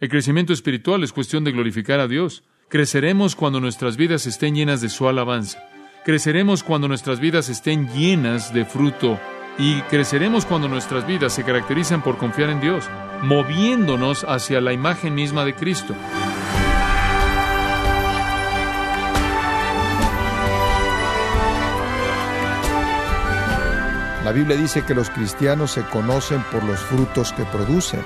El crecimiento espiritual es cuestión de glorificar a Dios. Creceremos cuando nuestras vidas estén llenas de su alabanza. Creceremos cuando nuestras vidas estén llenas de fruto. Y creceremos cuando nuestras vidas se caracterizan por confiar en Dios, moviéndonos hacia la imagen misma de Cristo. La Biblia dice que los cristianos se conocen por los frutos que producen.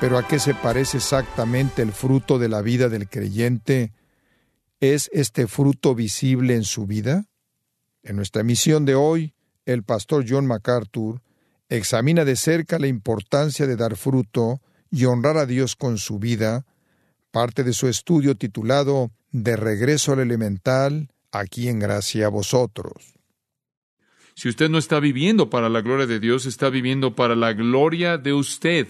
Pero ¿a qué se parece exactamente el fruto de la vida del creyente? ¿Es este fruto visible en su vida? En nuestra emisión de hoy, el pastor John MacArthur examina de cerca la importancia de dar fruto y honrar a Dios con su vida, parte de su estudio titulado De regreso al elemental, aquí en gracia a vosotros. Si usted no está viviendo para la gloria de Dios, está viviendo para la gloria de usted.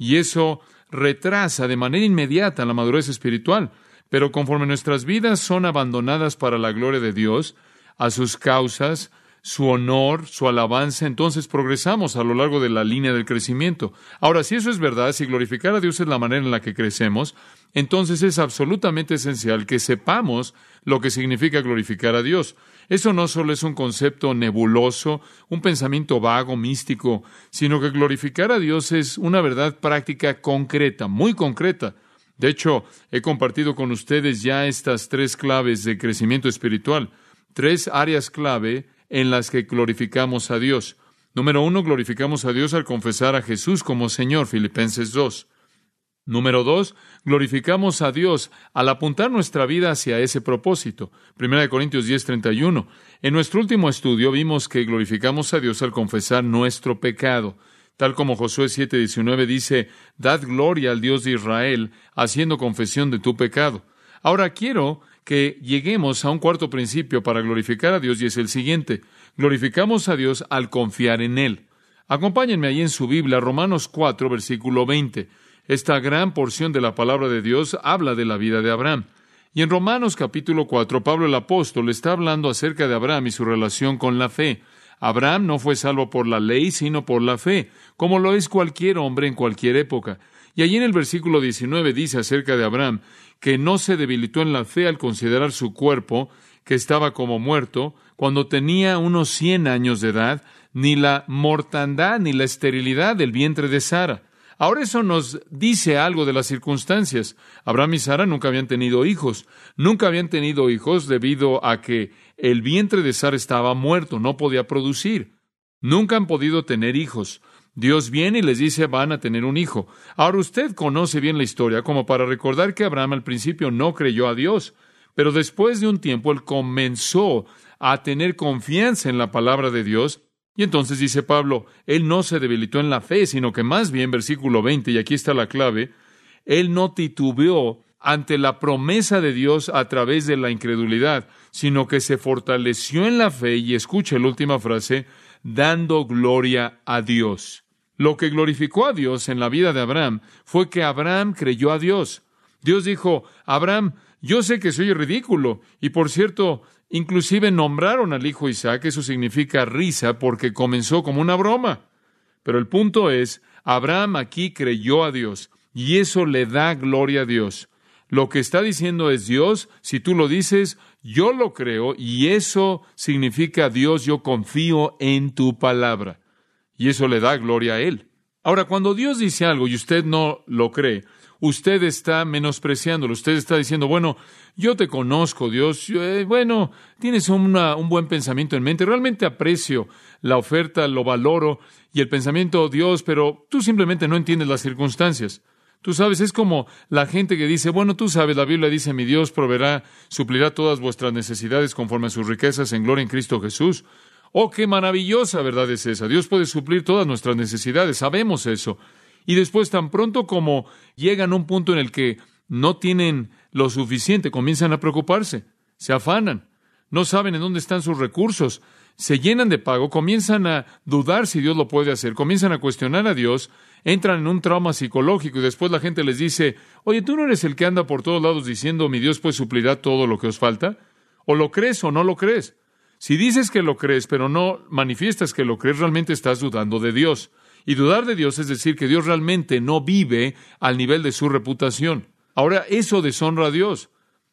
Y eso retrasa de manera inmediata la madurez espiritual. Pero conforme nuestras vidas son abandonadas para la gloria de Dios, a sus causas, su honor, su alabanza, entonces progresamos a lo largo de la línea del crecimiento. Ahora, si eso es verdad, si glorificar a Dios es la manera en la que crecemos, entonces es absolutamente esencial que sepamos lo que significa glorificar a Dios. Eso no solo es un concepto nebuloso, un pensamiento vago, místico, sino que glorificar a Dios es una verdad práctica concreta, muy concreta. De hecho, he compartido con ustedes ya estas tres claves de crecimiento espiritual, tres áreas clave en las que glorificamos a Dios. Número uno, glorificamos a Dios al confesar a Jesús como Señor, Filipenses 2. Número dos, glorificamos a Dios al apuntar nuestra vida hacia ese propósito. Primera de Corintios 10, 31. En nuestro último estudio vimos que glorificamos a Dios al confesar nuestro pecado. Tal como Josué 7, 19 dice, Dad gloria al Dios de Israel, haciendo confesión de tu pecado. Ahora quiero que lleguemos a un cuarto principio para glorificar a Dios y es el siguiente. Glorificamos a Dios al confiar en Él. Acompáñenme ahí en su Biblia, Romanos 4, versículo 20. Esta gran porción de la palabra de Dios habla de la vida de Abraham. Y en Romanos capítulo 4, Pablo el apóstol está hablando acerca de Abraham y su relación con la fe. Abraham no fue salvo por la ley, sino por la fe, como lo es cualquier hombre en cualquier época. Y allí en el versículo 19 dice acerca de Abraham que no se debilitó en la fe al considerar su cuerpo, que estaba como muerto, cuando tenía unos cien años de edad, ni la mortandad ni la esterilidad del vientre de Sara. Ahora eso nos dice algo de las circunstancias. Abraham y Sara nunca habían tenido hijos. Nunca habían tenido hijos debido a que el vientre de Sara estaba muerto, no podía producir. Nunca han podido tener hijos. Dios viene y les dice van a tener un hijo. Ahora usted conoce bien la historia como para recordar que Abraham al principio no creyó a Dios, pero después de un tiempo él comenzó a tener confianza en la palabra de Dios y entonces dice Pablo, él no se debilitó en la fe, sino que más bien, versículo 20, y aquí está la clave, él no titubeó ante la promesa de Dios a través de la incredulidad, sino que se fortaleció en la fe, y escucha la última frase, dando gloria a Dios. Lo que glorificó a Dios en la vida de Abraham fue que Abraham creyó a Dios. Dios dijo, Abraham, yo sé que soy ridículo, y por cierto, Inclusive nombraron al hijo Isaac, eso significa risa, porque comenzó como una broma. Pero el punto es, Abraham aquí creyó a Dios, y eso le da gloria a Dios. Lo que está diciendo es Dios, si tú lo dices, yo lo creo, y eso significa Dios, yo confío en tu palabra. Y eso le da gloria a Él. Ahora, cuando Dios dice algo y usted no lo cree, usted está menospreciándolo, usted está diciendo, bueno, yo te conozco, Dios, eh, bueno, tienes un buen pensamiento en mente, realmente aprecio la oferta, lo valoro y el pensamiento, Dios, pero tú simplemente no entiendes las circunstancias. Tú sabes, es como la gente que dice, bueno, tú sabes, la Biblia dice, mi Dios proveerá, suplirá todas vuestras necesidades conforme a sus riquezas en gloria en Cristo Jesús. Oh, qué maravillosa verdad es esa. Dios puede suplir todas nuestras necesidades, sabemos eso. Y después, tan pronto como llegan a un punto en el que no tienen lo suficiente, comienzan a preocuparse, se afanan, no saben en dónde están sus recursos, se llenan de pago, comienzan a dudar si Dios lo puede hacer, comienzan a cuestionar a Dios, entran en un trauma psicológico y después la gente les dice, oye, tú no eres el que anda por todos lados diciendo, mi Dios pues suplirá todo lo que os falta, o lo crees o no lo crees. Si dices que lo crees, pero no manifiestas que lo crees, realmente estás dudando de Dios. Y dudar de Dios es decir que Dios realmente no vive al nivel de su reputación. Ahora, eso deshonra a Dios.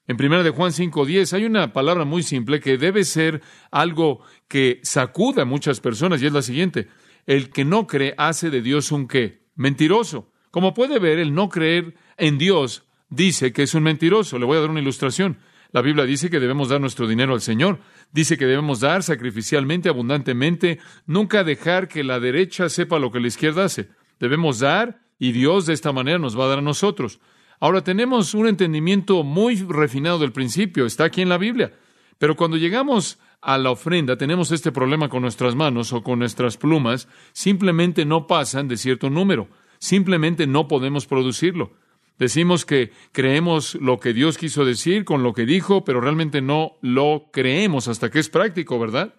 En 1 de Juan 5:10 hay una palabra muy simple que debe ser algo que sacuda a muchas personas y es la siguiente: el que no cree hace de Dios un qué? Mentiroso. Como puede ver, el no creer en Dios dice que es un mentiroso. Le voy a dar una ilustración. La Biblia dice que debemos dar nuestro dinero al Señor. Dice que debemos dar sacrificialmente, abundantemente, nunca dejar que la derecha sepa lo que la izquierda hace. Debemos dar y Dios de esta manera nos va a dar a nosotros. Ahora tenemos un entendimiento muy refinado del principio, está aquí en la Biblia. Pero cuando llegamos a la ofrenda, tenemos este problema con nuestras manos o con nuestras plumas, simplemente no pasan de cierto número, simplemente no podemos producirlo. Decimos que creemos lo que Dios quiso decir con lo que dijo, pero realmente no lo creemos hasta que es práctico, ¿verdad?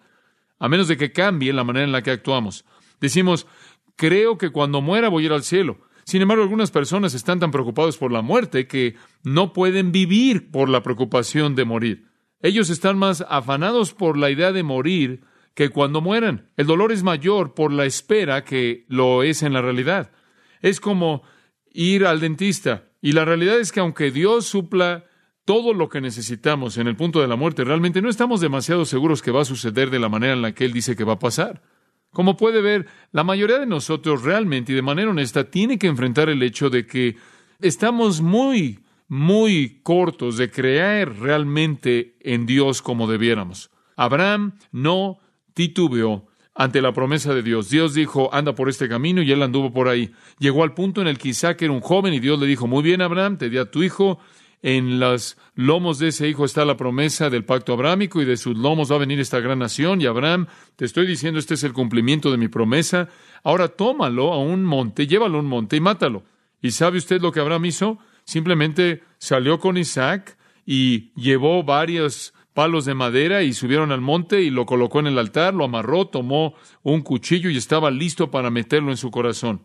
A menos de que cambie la manera en la que actuamos. Decimos, creo que cuando muera voy a ir al cielo. Sin embargo, algunas personas están tan preocupados por la muerte que no pueden vivir por la preocupación de morir. Ellos están más afanados por la idea de morir que cuando mueran. El dolor es mayor por la espera que lo es en la realidad. Es como ir al dentista. Y la realidad es que aunque Dios supla todo lo que necesitamos en el punto de la muerte, realmente no estamos demasiado seguros que va a suceder de la manera en la que Él dice que va a pasar. Como puede ver, la mayoría de nosotros realmente y de manera honesta tiene que enfrentar el hecho de que estamos muy, muy cortos de creer realmente en Dios como debiéramos. Abraham no titubeó ante la promesa de Dios. Dios dijo, anda por este camino y él anduvo por ahí. Llegó al punto en el que Isaac era un joven y Dios le dijo, muy bien Abraham, te di a tu hijo, en los lomos de ese hijo está la promesa del pacto abrámico y de sus lomos va a venir esta gran nación. Y Abraham, te estoy diciendo, este es el cumplimiento de mi promesa. Ahora tómalo a un monte, llévalo a un monte y mátalo. ¿Y sabe usted lo que Abraham hizo? Simplemente salió con Isaac y llevó varios palos de madera y subieron al monte y lo colocó en el altar, lo amarró, tomó un cuchillo y estaba listo para meterlo en su corazón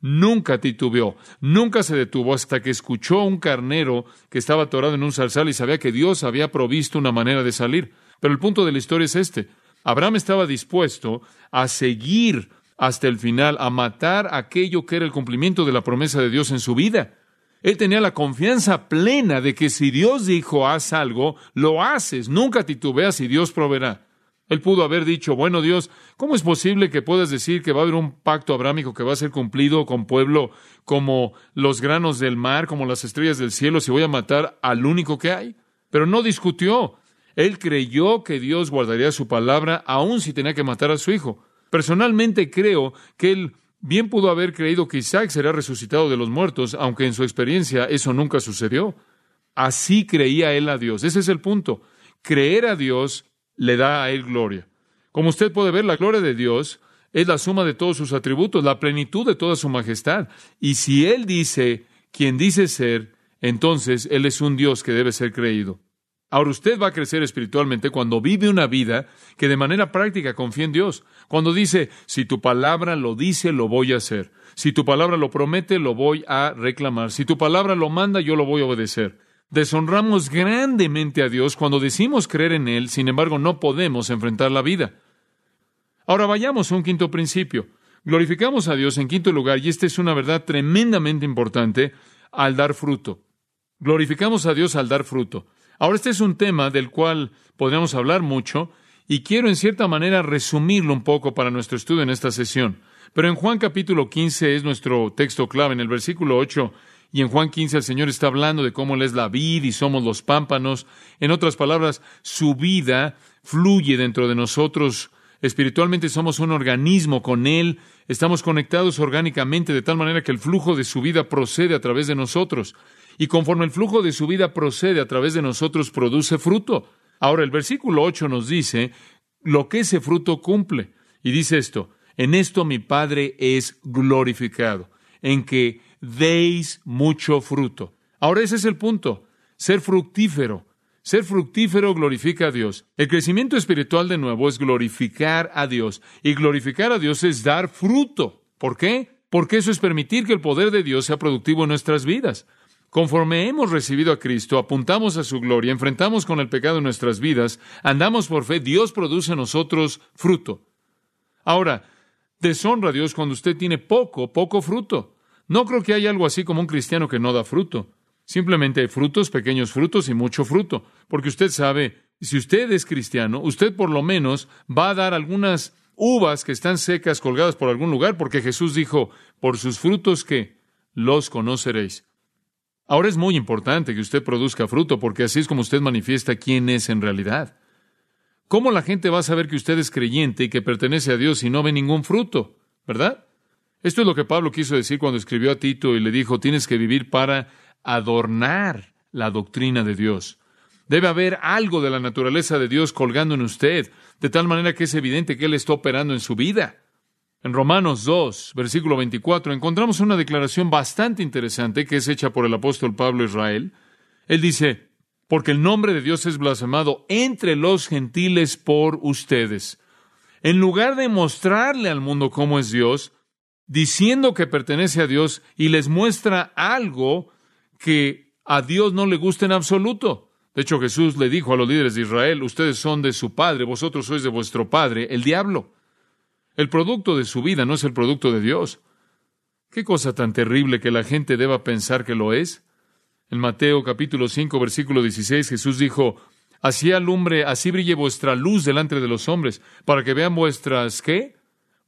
nunca titubeó, nunca se detuvo hasta que escuchó un carnero que estaba atorado en un zarzal y sabía que Dios había provisto una manera de salir. Pero el punto de la historia es este. Abraham estaba dispuesto a seguir hasta el final, a matar aquello que era el cumplimiento de la promesa de Dios en su vida. Él tenía la confianza plena de que si Dios dijo haz algo, lo haces, nunca titubeas y Dios proveerá. Él pudo haber dicho, bueno Dios, ¿cómo es posible que puedas decir que va a haber un pacto abrámico que va a ser cumplido con pueblo como los granos del mar, como las estrellas del cielo, si voy a matar al único que hay? Pero no discutió. Él creyó que Dios guardaría su palabra aun si tenía que matar a su hijo. Personalmente creo que él bien pudo haber creído que Isaac será resucitado de los muertos, aunque en su experiencia eso nunca sucedió. Así creía él a Dios. Ese es el punto. Creer a Dios le da a Él gloria. Como usted puede ver, la gloria de Dios es la suma de todos sus atributos, la plenitud de toda su majestad. Y si Él dice quien dice ser, entonces Él es un Dios que debe ser creído. Ahora usted va a crecer espiritualmente cuando vive una vida que de manera práctica confía en Dios. Cuando dice, si tu palabra lo dice, lo voy a hacer. Si tu palabra lo promete, lo voy a reclamar. Si tu palabra lo manda, yo lo voy a obedecer. Deshonramos grandemente a Dios cuando decimos creer en Él, sin embargo no podemos enfrentar la vida. Ahora vayamos a un quinto principio. Glorificamos a Dios en quinto lugar, y esta es una verdad tremendamente importante, al dar fruto. Glorificamos a Dios al dar fruto. Ahora este es un tema del cual podríamos hablar mucho, y quiero en cierta manera resumirlo un poco para nuestro estudio en esta sesión. Pero en Juan capítulo 15 es nuestro texto clave. En el versículo 8 y en Juan 15 el Señor está hablando de cómo Él es la vid y somos los pámpanos. En otras palabras, su vida fluye dentro de nosotros. Espiritualmente somos un organismo con Él. Estamos conectados orgánicamente de tal manera que el flujo de su vida procede a través de nosotros. Y conforme el flujo de su vida procede a través de nosotros, produce fruto. Ahora el versículo 8 nos dice lo que ese fruto cumple. Y dice esto, en esto mi Padre es glorificado, en que deis mucho fruto. Ahora ese es el punto, ser fructífero. Ser fructífero glorifica a Dios. El crecimiento espiritual de nuevo es glorificar a Dios. Y glorificar a Dios es dar fruto. ¿Por qué? Porque eso es permitir que el poder de Dios sea productivo en nuestras vidas. Conforme hemos recibido a Cristo, apuntamos a su gloria, enfrentamos con el pecado en nuestras vidas, andamos por fe, Dios produce en nosotros fruto. Ahora, deshonra a Dios cuando usted tiene poco, poco fruto. No creo que haya algo así como un cristiano que no da fruto. Simplemente hay frutos, pequeños frutos y mucho fruto. Porque usted sabe, si usted es cristiano, usted por lo menos va a dar algunas uvas que están secas colgadas por algún lugar, porque Jesús dijo, por sus frutos que los conoceréis. Ahora es muy importante que usted produzca fruto, porque así es como usted manifiesta quién es en realidad. ¿Cómo la gente va a saber que usted es creyente y que pertenece a Dios si no ve ningún fruto? ¿Verdad? Esto es lo que Pablo quiso decir cuando escribió a Tito y le dijo, tienes que vivir para adornar la doctrina de Dios. Debe haber algo de la naturaleza de Dios colgando en usted, de tal manera que es evidente que Él está operando en su vida. En Romanos 2, versículo 24, encontramos una declaración bastante interesante que es hecha por el apóstol Pablo Israel. Él dice, porque el nombre de Dios es blasfemado entre los gentiles por ustedes. En lugar de mostrarle al mundo cómo es Dios, diciendo que pertenece a Dios y les muestra algo que a Dios no le gusta en absoluto. De hecho, Jesús le dijo a los líderes de Israel, ustedes son de su padre, vosotros sois de vuestro padre, el diablo. El producto de su vida no es el producto de Dios. Qué cosa tan terrible que la gente deba pensar que lo es. En Mateo capítulo 5, versículo 16, Jesús dijo, Así alumbre, así brille vuestra luz delante de los hombres, para que vean vuestras, ¿qué?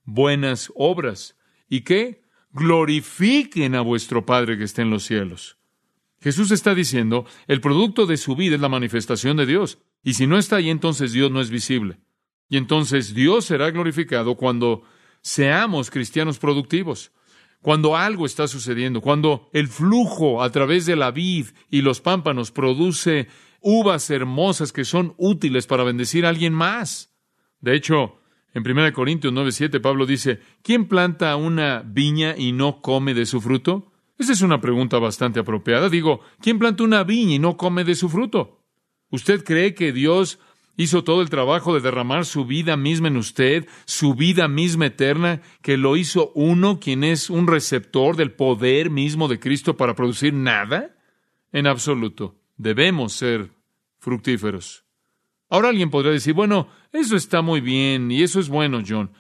Buenas obras. ¿Y qué? Glorifiquen a vuestro Padre que está en los cielos. Jesús está diciendo, el producto de su vida es la manifestación de Dios. Y si no está ahí, entonces Dios no es visible. Y entonces Dios será glorificado cuando seamos cristianos productivos, cuando algo está sucediendo, cuando el flujo a través de la vid y los pámpanos produce uvas hermosas que son útiles para bendecir a alguien más. De hecho, en 1 Corintios 9:7 Pablo dice, ¿quién planta una viña y no come de su fruto? Esa es una pregunta bastante apropiada. Digo, ¿quién planta una viña y no come de su fruto? ¿Usted cree que Dios hizo todo el trabajo de derramar su vida misma en usted, su vida misma eterna, que lo hizo uno, quien es un receptor del poder mismo de Cristo para producir nada? En absoluto. Debemos ser fructíferos. Ahora alguien podría decir, bueno, eso está muy bien y eso es bueno, John.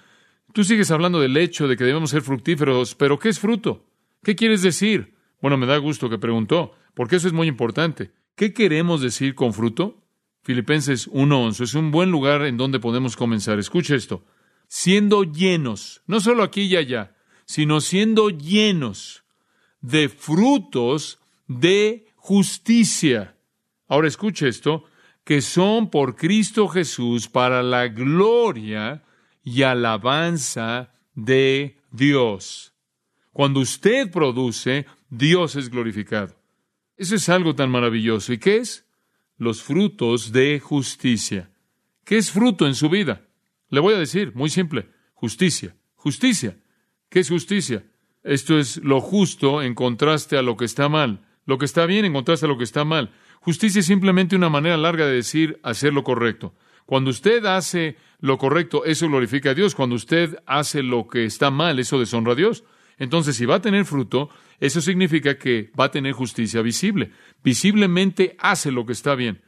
Tú sigues hablando del hecho de que debemos ser fructíferos, pero ¿qué es fruto? ¿Qué quieres decir? Bueno, me da gusto que preguntó, porque eso es muy importante. ¿Qué queremos decir con fruto? Filipenses 1.11 es un buen lugar en donde podemos comenzar. Escuche esto. Siendo llenos, no solo aquí y allá, sino siendo llenos de frutos de justicia. Ahora escuche esto, que son por Cristo Jesús para la gloria y alabanza de Dios. Cuando usted produce, Dios es glorificado. Eso es algo tan maravilloso. ¿Y qué es? Los frutos de justicia. ¿Qué es fruto en su vida? Le voy a decir, muy simple, justicia. Justicia. ¿Qué es justicia? Esto es lo justo en contraste a lo que está mal. Lo que está bien en contraste a lo que está mal. Justicia es simplemente una manera larga de decir hacer lo correcto. Cuando usted hace lo correcto, eso glorifica a Dios. Cuando usted hace lo que está mal, eso deshonra a Dios. Entonces, si va a tener fruto, eso significa que va a tener justicia visible. Visiblemente hace lo que está bien.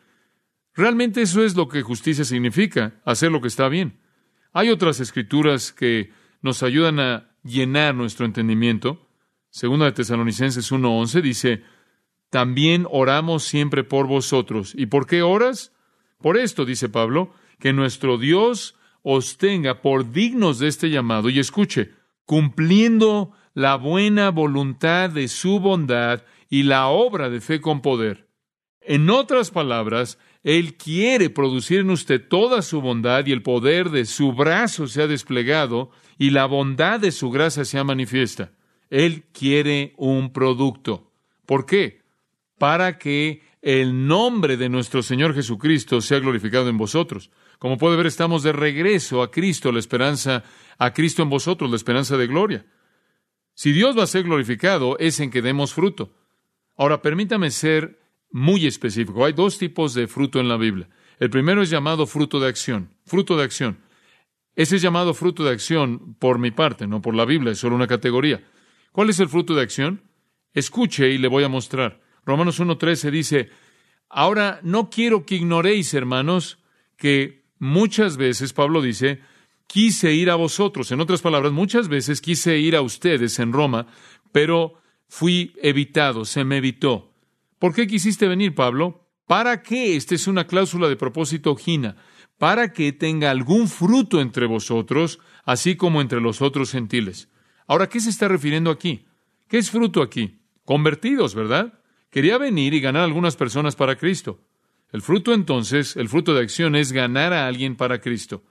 Realmente eso es lo que justicia significa, hacer lo que está bien. Hay otras escrituras que nos ayudan a llenar nuestro entendimiento. Segunda de Tesalonicenses 1:11 dice, "También oramos siempre por vosotros." ¿Y por qué oras? Por esto dice Pablo, que nuestro Dios os tenga por dignos de este llamado y escuche, cumpliendo la buena voluntad de su bondad y la obra de fe con poder. En otras palabras, Él quiere producir en usted toda su bondad y el poder de su brazo se ha desplegado y la bondad de su gracia se manifiesta. Él quiere un producto. ¿Por qué? Para que el nombre de nuestro Señor Jesucristo sea glorificado en vosotros. Como puede ver, estamos de regreso a Cristo, la esperanza, a Cristo en vosotros, la esperanza de gloria. Si Dios va a ser glorificado, es en que demos fruto. Ahora, permítame ser muy específico. Hay dos tipos de fruto en la Biblia. El primero es llamado fruto de acción. Fruto de acción. Ese es llamado fruto de acción por mi parte, no por la Biblia, es solo una categoría. ¿Cuál es el fruto de acción? Escuche y le voy a mostrar. Romanos 1.13 dice, Ahora no quiero que ignoréis, hermanos, que muchas veces, Pablo dice, quise ir a vosotros. En otras palabras, muchas veces quise ir a ustedes en Roma, pero fui evitado, se me evitó. ¿Por qué quisiste venir, Pablo? ¿Para qué? Esta es una cláusula de propósito gina. Para que tenga algún fruto entre vosotros, así como entre los otros gentiles. Ahora, ¿qué se está refiriendo aquí? ¿Qué es fruto aquí? Convertidos, ¿verdad? Quería venir y ganar algunas personas para Cristo. El fruto entonces, el fruto de acción es ganar a alguien para Cristo.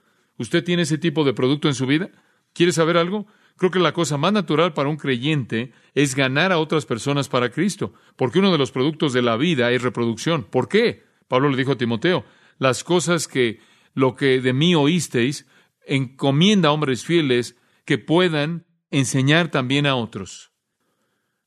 ¿Usted tiene ese tipo de producto en su vida? ¿Quiere saber algo? Creo que la cosa más natural para un creyente es ganar a otras personas para Cristo, porque uno de los productos de la vida es reproducción. ¿Por qué? Pablo le dijo a Timoteo, las cosas que lo que de mí oísteis, encomienda a hombres fieles que puedan enseñar también a otros.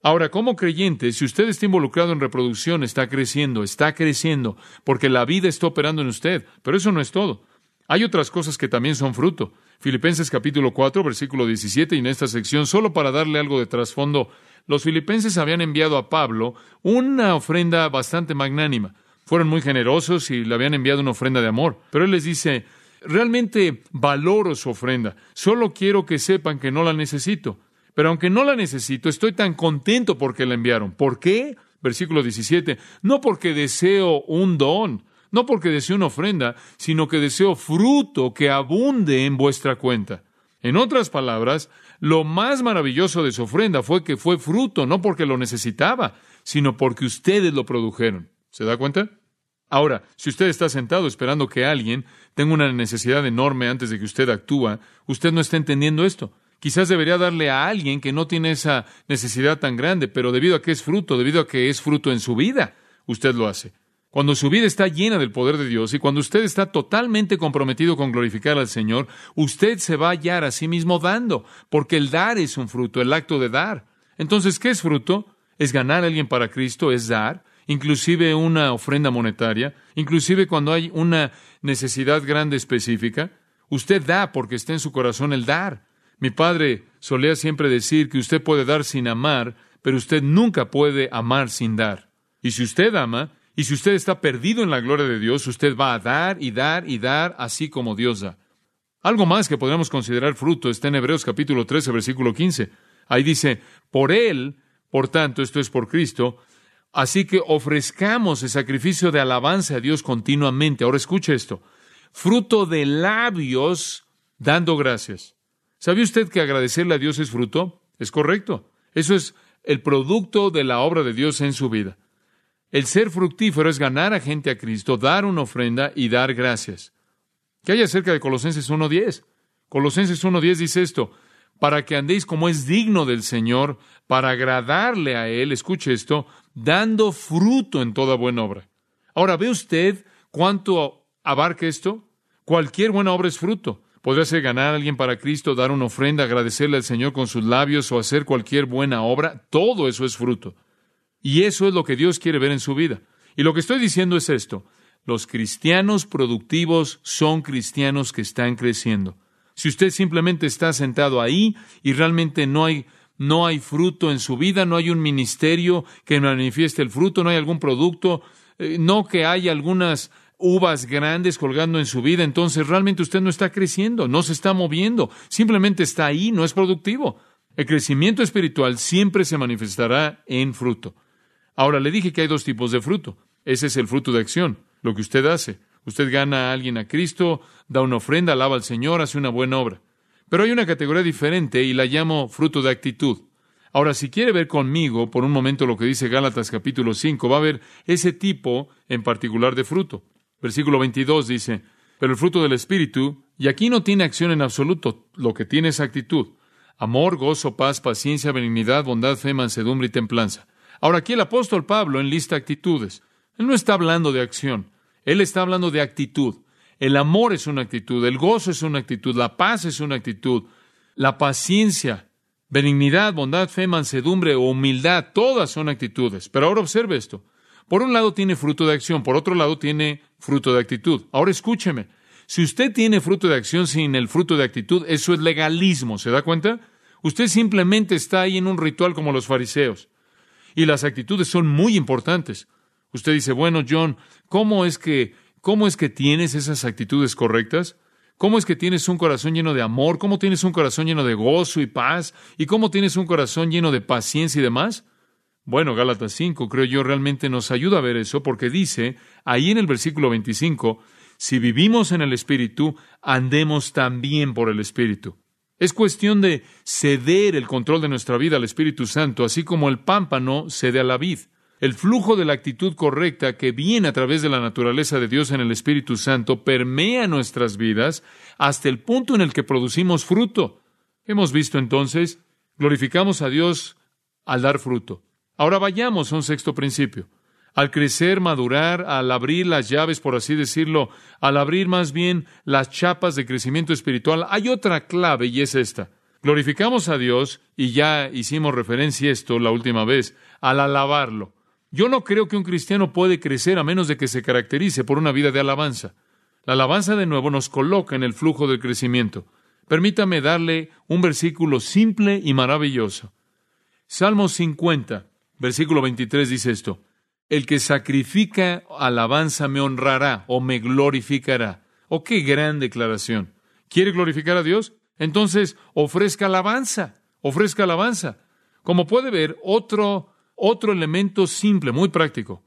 Ahora, como creyente, si usted está involucrado en reproducción, está creciendo, está creciendo, porque la vida está operando en usted. Pero eso no es todo. Hay otras cosas que también son fruto. Filipenses capítulo 4, versículo 17, y en esta sección, solo para darle algo de trasfondo, los filipenses habían enviado a Pablo una ofrenda bastante magnánima. Fueron muy generosos y le habían enviado una ofrenda de amor. Pero él les dice, realmente valoro su ofrenda. Solo quiero que sepan que no la necesito. Pero aunque no la necesito, estoy tan contento porque la enviaron. ¿Por qué? Versículo 17. No porque deseo un don, no porque deseo una ofrenda, sino que deseo fruto que abunde en vuestra cuenta. En otras palabras, lo más maravilloso de su ofrenda fue que fue fruto, no porque lo necesitaba, sino porque ustedes lo produjeron. ¿Se da cuenta? Ahora, si usted está sentado esperando que alguien tenga una necesidad enorme antes de que usted actúa, usted no está entendiendo esto. Quizás debería darle a alguien que no tiene esa necesidad tan grande, pero debido a que es fruto, debido a que es fruto en su vida, usted lo hace. Cuando su vida está llena del poder de Dios y cuando usted está totalmente comprometido con glorificar al Señor, usted se va a hallar a sí mismo dando, porque el dar es un fruto, el acto de dar. Entonces, ¿qué es fruto? Es ganar a alguien para Cristo, es dar, inclusive una ofrenda monetaria, inclusive cuando hay una necesidad grande específica. Usted da porque está en su corazón el dar. Mi padre solía siempre decir que usted puede dar sin amar, pero usted nunca puede amar sin dar. Y si usted ama, y si usted está perdido en la gloria de Dios, usted va a dar y dar y dar así como Dios da. Algo más que podríamos considerar fruto está en Hebreos capítulo 13, versículo 15. Ahí dice, por Él, por tanto, esto es por Cristo, así que ofrezcamos el sacrificio de alabanza a Dios continuamente. Ahora escuche esto, fruto de labios dando gracias. ¿Sabe usted que agradecerle a Dios es fruto? Es correcto. Eso es el producto de la obra de Dios en su vida. El ser fructífero es ganar a gente a Cristo, dar una ofrenda y dar gracias. ¿Qué hay acerca de Colosenses 1.10? Colosenses 1.10 dice esto, para que andéis como es digno del Señor, para agradarle a Él, escuche esto, dando fruto en toda buena obra. Ahora, ¿ve usted cuánto abarca esto? Cualquier buena obra es fruto. Podría ser ganar a alguien para Cristo, dar una ofrenda, agradecerle al Señor con sus labios o hacer cualquier buena obra. Todo eso es fruto. Y eso es lo que Dios quiere ver en su vida. Y lo que estoy diciendo es esto. Los cristianos productivos son cristianos que están creciendo. Si usted simplemente está sentado ahí y realmente no hay no hay fruto en su vida, no hay un ministerio que manifieste el fruto, no hay algún producto, eh, no que haya algunas uvas grandes colgando en su vida, entonces realmente usted no está creciendo, no se está moviendo, simplemente está ahí, no es productivo. El crecimiento espiritual siempre se manifestará en fruto. Ahora le dije que hay dos tipos de fruto. Ese es el fruto de acción, lo que usted hace. Usted gana a alguien a Cristo, da una ofrenda, alaba al Señor, hace una buena obra. Pero hay una categoría diferente y la llamo fruto de actitud. Ahora, si quiere ver conmigo por un momento lo que dice Gálatas capítulo 5, va a ver ese tipo en particular de fruto. Versículo 22 dice, pero el fruto del Espíritu, y aquí no tiene acción en absoluto, lo que tiene es actitud. Amor, gozo, paz, paciencia, benignidad, bondad, fe, mansedumbre y templanza. Ahora aquí el apóstol Pablo enlista actitudes. Él no está hablando de acción, él está hablando de actitud. El amor es una actitud, el gozo es una actitud, la paz es una actitud, la paciencia, benignidad, bondad, fe, mansedumbre humildad, todas son actitudes. Pero ahora observe esto. Por un lado tiene fruto de acción, por otro lado tiene fruto de actitud. Ahora escúcheme, si usted tiene fruto de acción sin el fruto de actitud, eso es legalismo, ¿se da cuenta? Usted simplemente está ahí en un ritual como los fariseos. Y las actitudes son muy importantes. Usted dice, bueno, John, ¿cómo es que, cómo es que tienes esas actitudes correctas? ¿Cómo es que tienes un corazón lleno de amor? ¿Cómo tienes un corazón lleno de gozo y paz? ¿Y cómo tienes un corazón lleno de paciencia y demás? Bueno, Gálatas 5, creo yo, realmente nos ayuda a ver eso porque dice, ahí en el versículo 25, si vivimos en el Espíritu, andemos también por el Espíritu. Es cuestión de ceder el control de nuestra vida al Espíritu Santo, así como el pámpano cede a la vid. El flujo de la actitud correcta que viene a través de la naturaleza de Dios en el Espíritu Santo permea nuestras vidas hasta el punto en el que producimos fruto. Hemos visto entonces, glorificamos a Dios al dar fruto. Ahora vayamos a un sexto principio. Al crecer, madurar, al abrir las llaves, por así decirlo, al abrir más bien las chapas de crecimiento espiritual, hay otra clave y es esta. Glorificamos a Dios, y ya hicimos referencia a esto la última vez, al alabarlo. Yo no creo que un cristiano puede crecer a menos de que se caracterice por una vida de alabanza. La alabanza de nuevo nos coloca en el flujo del crecimiento. Permítame darle un versículo simple y maravilloso. Salmo 50, versículo 23 dice esto. El que sacrifica alabanza me honrará o me glorificará. Oh, qué gran declaración. ¿Quiere glorificar a Dios? Entonces, ofrezca alabanza, ofrezca alabanza. Como puede ver, otro, otro elemento simple, muy práctico.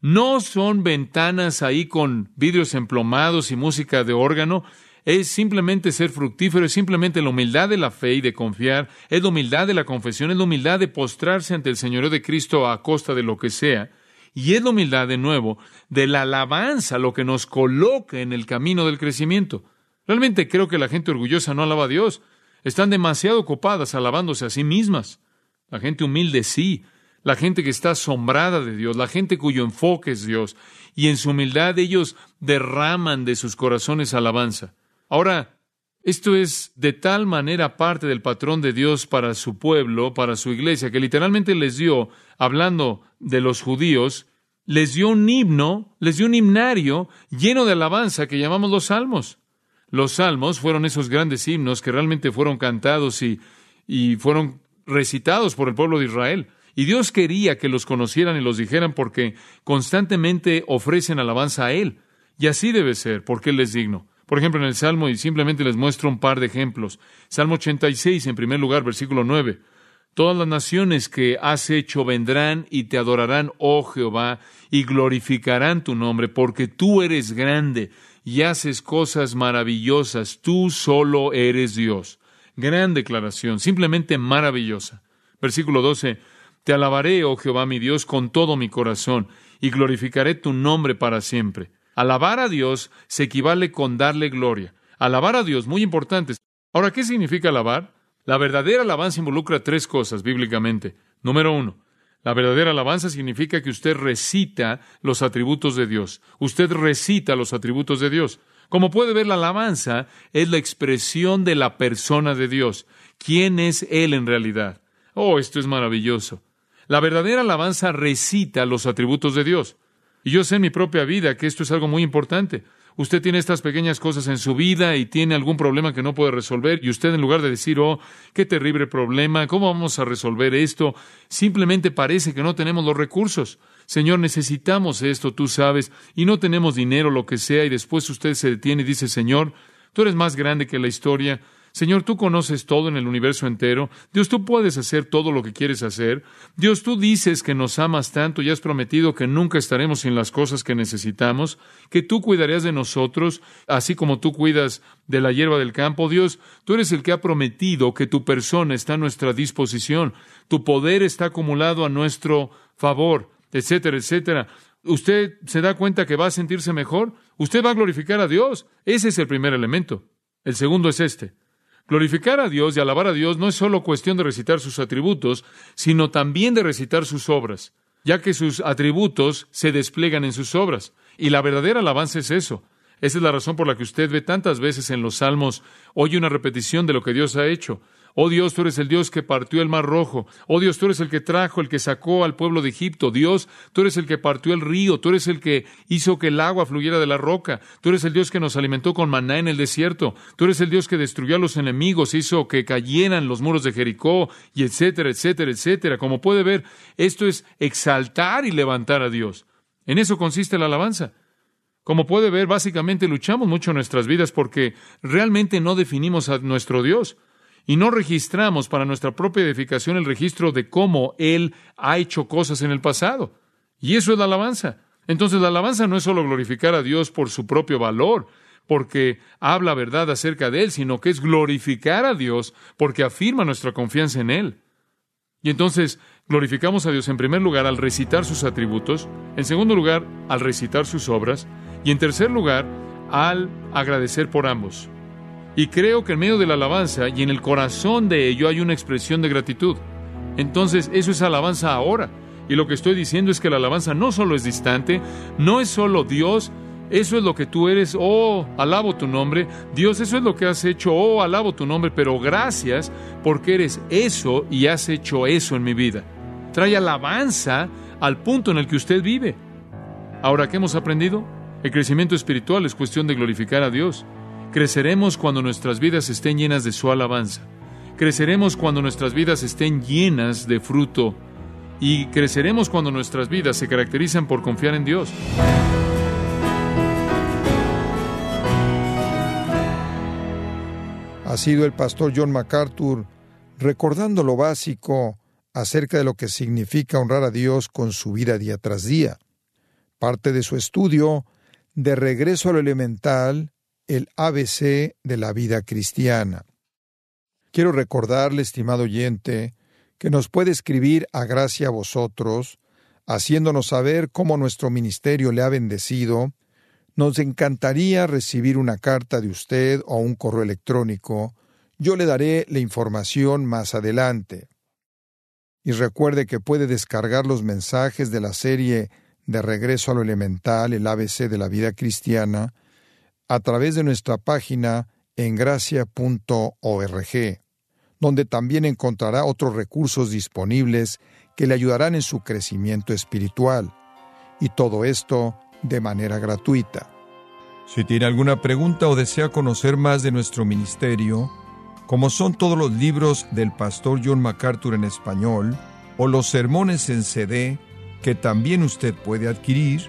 No son ventanas ahí con vidrios emplomados y música de órgano. Es simplemente ser fructífero, es simplemente la humildad de la fe y de confiar, es la humildad de la confesión, es la humildad de postrarse ante el Señor de Cristo a costa de lo que sea. Y es la humildad, de nuevo, de la alabanza lo que nos coloca en el camino del crecimiento. Realmente creo que la gente orgullosa no alaba a Dios. Están demasiado ocupadas alabándose a sí mismas. La gente humilde sí. La gente que está asombrada de Dios, la gente cuyo enfoque es Dios. Y en su humildad ellos derraman de sus corazones alabanza. Ahora, esto es de tal manera parte del patrón de Dios para su pueblo, para su iglesia, que literalmente les dio, hablando de los judíos, les dio un himno, les dio un himnario lleno de alabanza que llamamos los salmos. Los salmos fueron esos grandes himnos que realmente fueron cantados y, y fueron recitados por el pueblo de Israel. Y Dios quería que los conocieran y los dijeran porque constantemente ofrecen alabanza a Él. Y así debe ser, porque Él es digno. Por ejemplo, en el Salmo, y simplemente les muestro un par de ejemplos. Salmo 86, en primer lugar, versículo 9. Todas las naciones que has hecho vendrán y te adorarán, oh Jehová, y glorificarán tu nombre, porque tú eres grande y haces cosas maravillosas, tú solo eres Dios. Gran declaración, simplemente maravillosa. Versículo 12. Te alabaré, oh Jehová mi Dios, con todo mi corazón, y glorificaré tu nombre para siempre. Alabar a Dios se equivale con darle gloria. Alabar a Dios, muy importante. Ahora, ¿qué significa alabar? La verdadera alabanza involucra tres cosas bíblicamente. Número uno, la verdadera alabanza significa que usted recita los atributos de Dios. Usted recita los atributos de Dios. Como puede ver, la alabanza es la expresión de la persona de Dios. ¿Quién es Él en realidad? Oh, esto es maravilloso. La verdadera alabanza recita los atributos de Dios. Y yo sé en mi propia vida que esto es algo muy importante. Usted tiene estas pequeñas cosas en su vida y tiene algún problema que no puede resolver y usted en lugar de decir, oh, qué terrible problema, ¿cómo vamos a resolver esto? Simplemente parece que no tenemos los recursos. Señor, necesitamos esto, tú sabes, y no tenemos dinero, lo que sea, y después usted se detiene y dice, Señor, tú eres más grande que la historia, Señor, tú conoces todo en el universo entero. Dios, tú puedes hacer todo lo que quieres hacer. Dios, tú dices que nos amas tanto y has prometido que nunca estaremos sin las cosas que necesitamos, que tú cuidarías de nosotros, así como tú cuidas de la hierba del campo. Dios, tú eres el que ha prometido que tu persona está a nuestra disposición, tu poder está acumulado a nuestro favor, etcétera, etcétera. ¿Usted se da cuenta que va a sentirse mejor? Usted va a glorificar a Dios. Ese es el primer elemento. El segundo es este. Glorificar a Dios y alabar a Dios no es solo cuestión de recitar sus atributos, sino también de recitar sus obras, ya que sus atributos se despliegan en sus obras. Y la verdadera alabanza es eso. Esa es la razón por la que usted ve tantas veces en los salmos, oye una repetición de lo que Dios ha hecho. Oh Dios, tú eres el Dios que partió el mar rojo. Oh Dios, tú eres el que trajo, el que sacó al pueblo de Egipto. Dios, tú eres el que partió el río. Tú eres el que hizo que el agua fluyera de la roca. Tú eres el Dios que nos alimentó con maná en el desierto. Tú eres el Dios que destruyó a los enemigos, hizo que cayeran los muros de Jericó, y etcétera, etcétera, etcétera. Como puede ver, esto es exaltar y levantar a Dios. En eso consiste la alabanza. Como puede ver, básicamente luchamos mucho en nuestras vidas porque realmente no definimos a nuestro Dios y no registramos para nuestra propia edificación el registro de cómo Él ha hecho cosas en el pasado. Y eso es la alabanza. Entonces la alabanza no es solo glorificar a Dios por su propio valor, porque habla verdad acerca de Él, sino que es glorificar a Dios porque afirma nuestra confianza en Él. Y entonces glorificamos a Dios en primer lugar al recitar sus atributos, en segundo lugar al recitar sus obras y en tercer lugar al agradecer por ambos. Y creo que en medio de la alabanza y en el corazón de ello hay una expresión de gratitud. Entonces eso es alabanza ahora. Y lo que estoy diciendo es que la alabanza no solo es distante, no es solo Dios, eso es lo que tú eres, oh, alabo tu nombre. Dios, eso es lo que has hecho, oh, alabo tu nombre, pero gracias porque eres eso y has hecho eso en mi vida. Trae alabanza al punto en el que usted vive. Ahora, ¿qué hemos aprendido? El crecimiento espiritual es cuestión de glorificar a Dios. Creceremos cuando nuestras vidas estén llenas de su alabanza. Creceremos cuando nuestras vidas estén llenas de fruto. Y creceremos cuando nuestras vidas se caracterizan por confiar en Dios. ha sido el pastor John MacArthur recordando lo básico acerca de lo que significa honrar a Dios con su vida día tras día. Parte de su estudio, de regreso a lo elemental, el ABC de la vida cristiana. Quiero recordarle, estimado oyente, que nos puede escribir a gracia a vosotros, haciéndonos saber cómo nuestro ministerio le ha bendecido nos encantaría recibir una carta de usted o un correo electrónico. Yo le daré la información más adelante. Y recuerde que puede descargar los mensajes de la serie de Regreso a lo Elemental, el ABC de la vida cristiana, a través de nuestra página en gracia.org, donde también encontrará otros recursos disponibles que le ayudarán en su crecimiento espiritual. Y todo esto de manera gratuita. Si tiene alguna pregunta o desea conocer más de nuestro ministerio, como son todos los libros del pastor John MacArthur en español o los sermones en CD que también usted puede adquirir,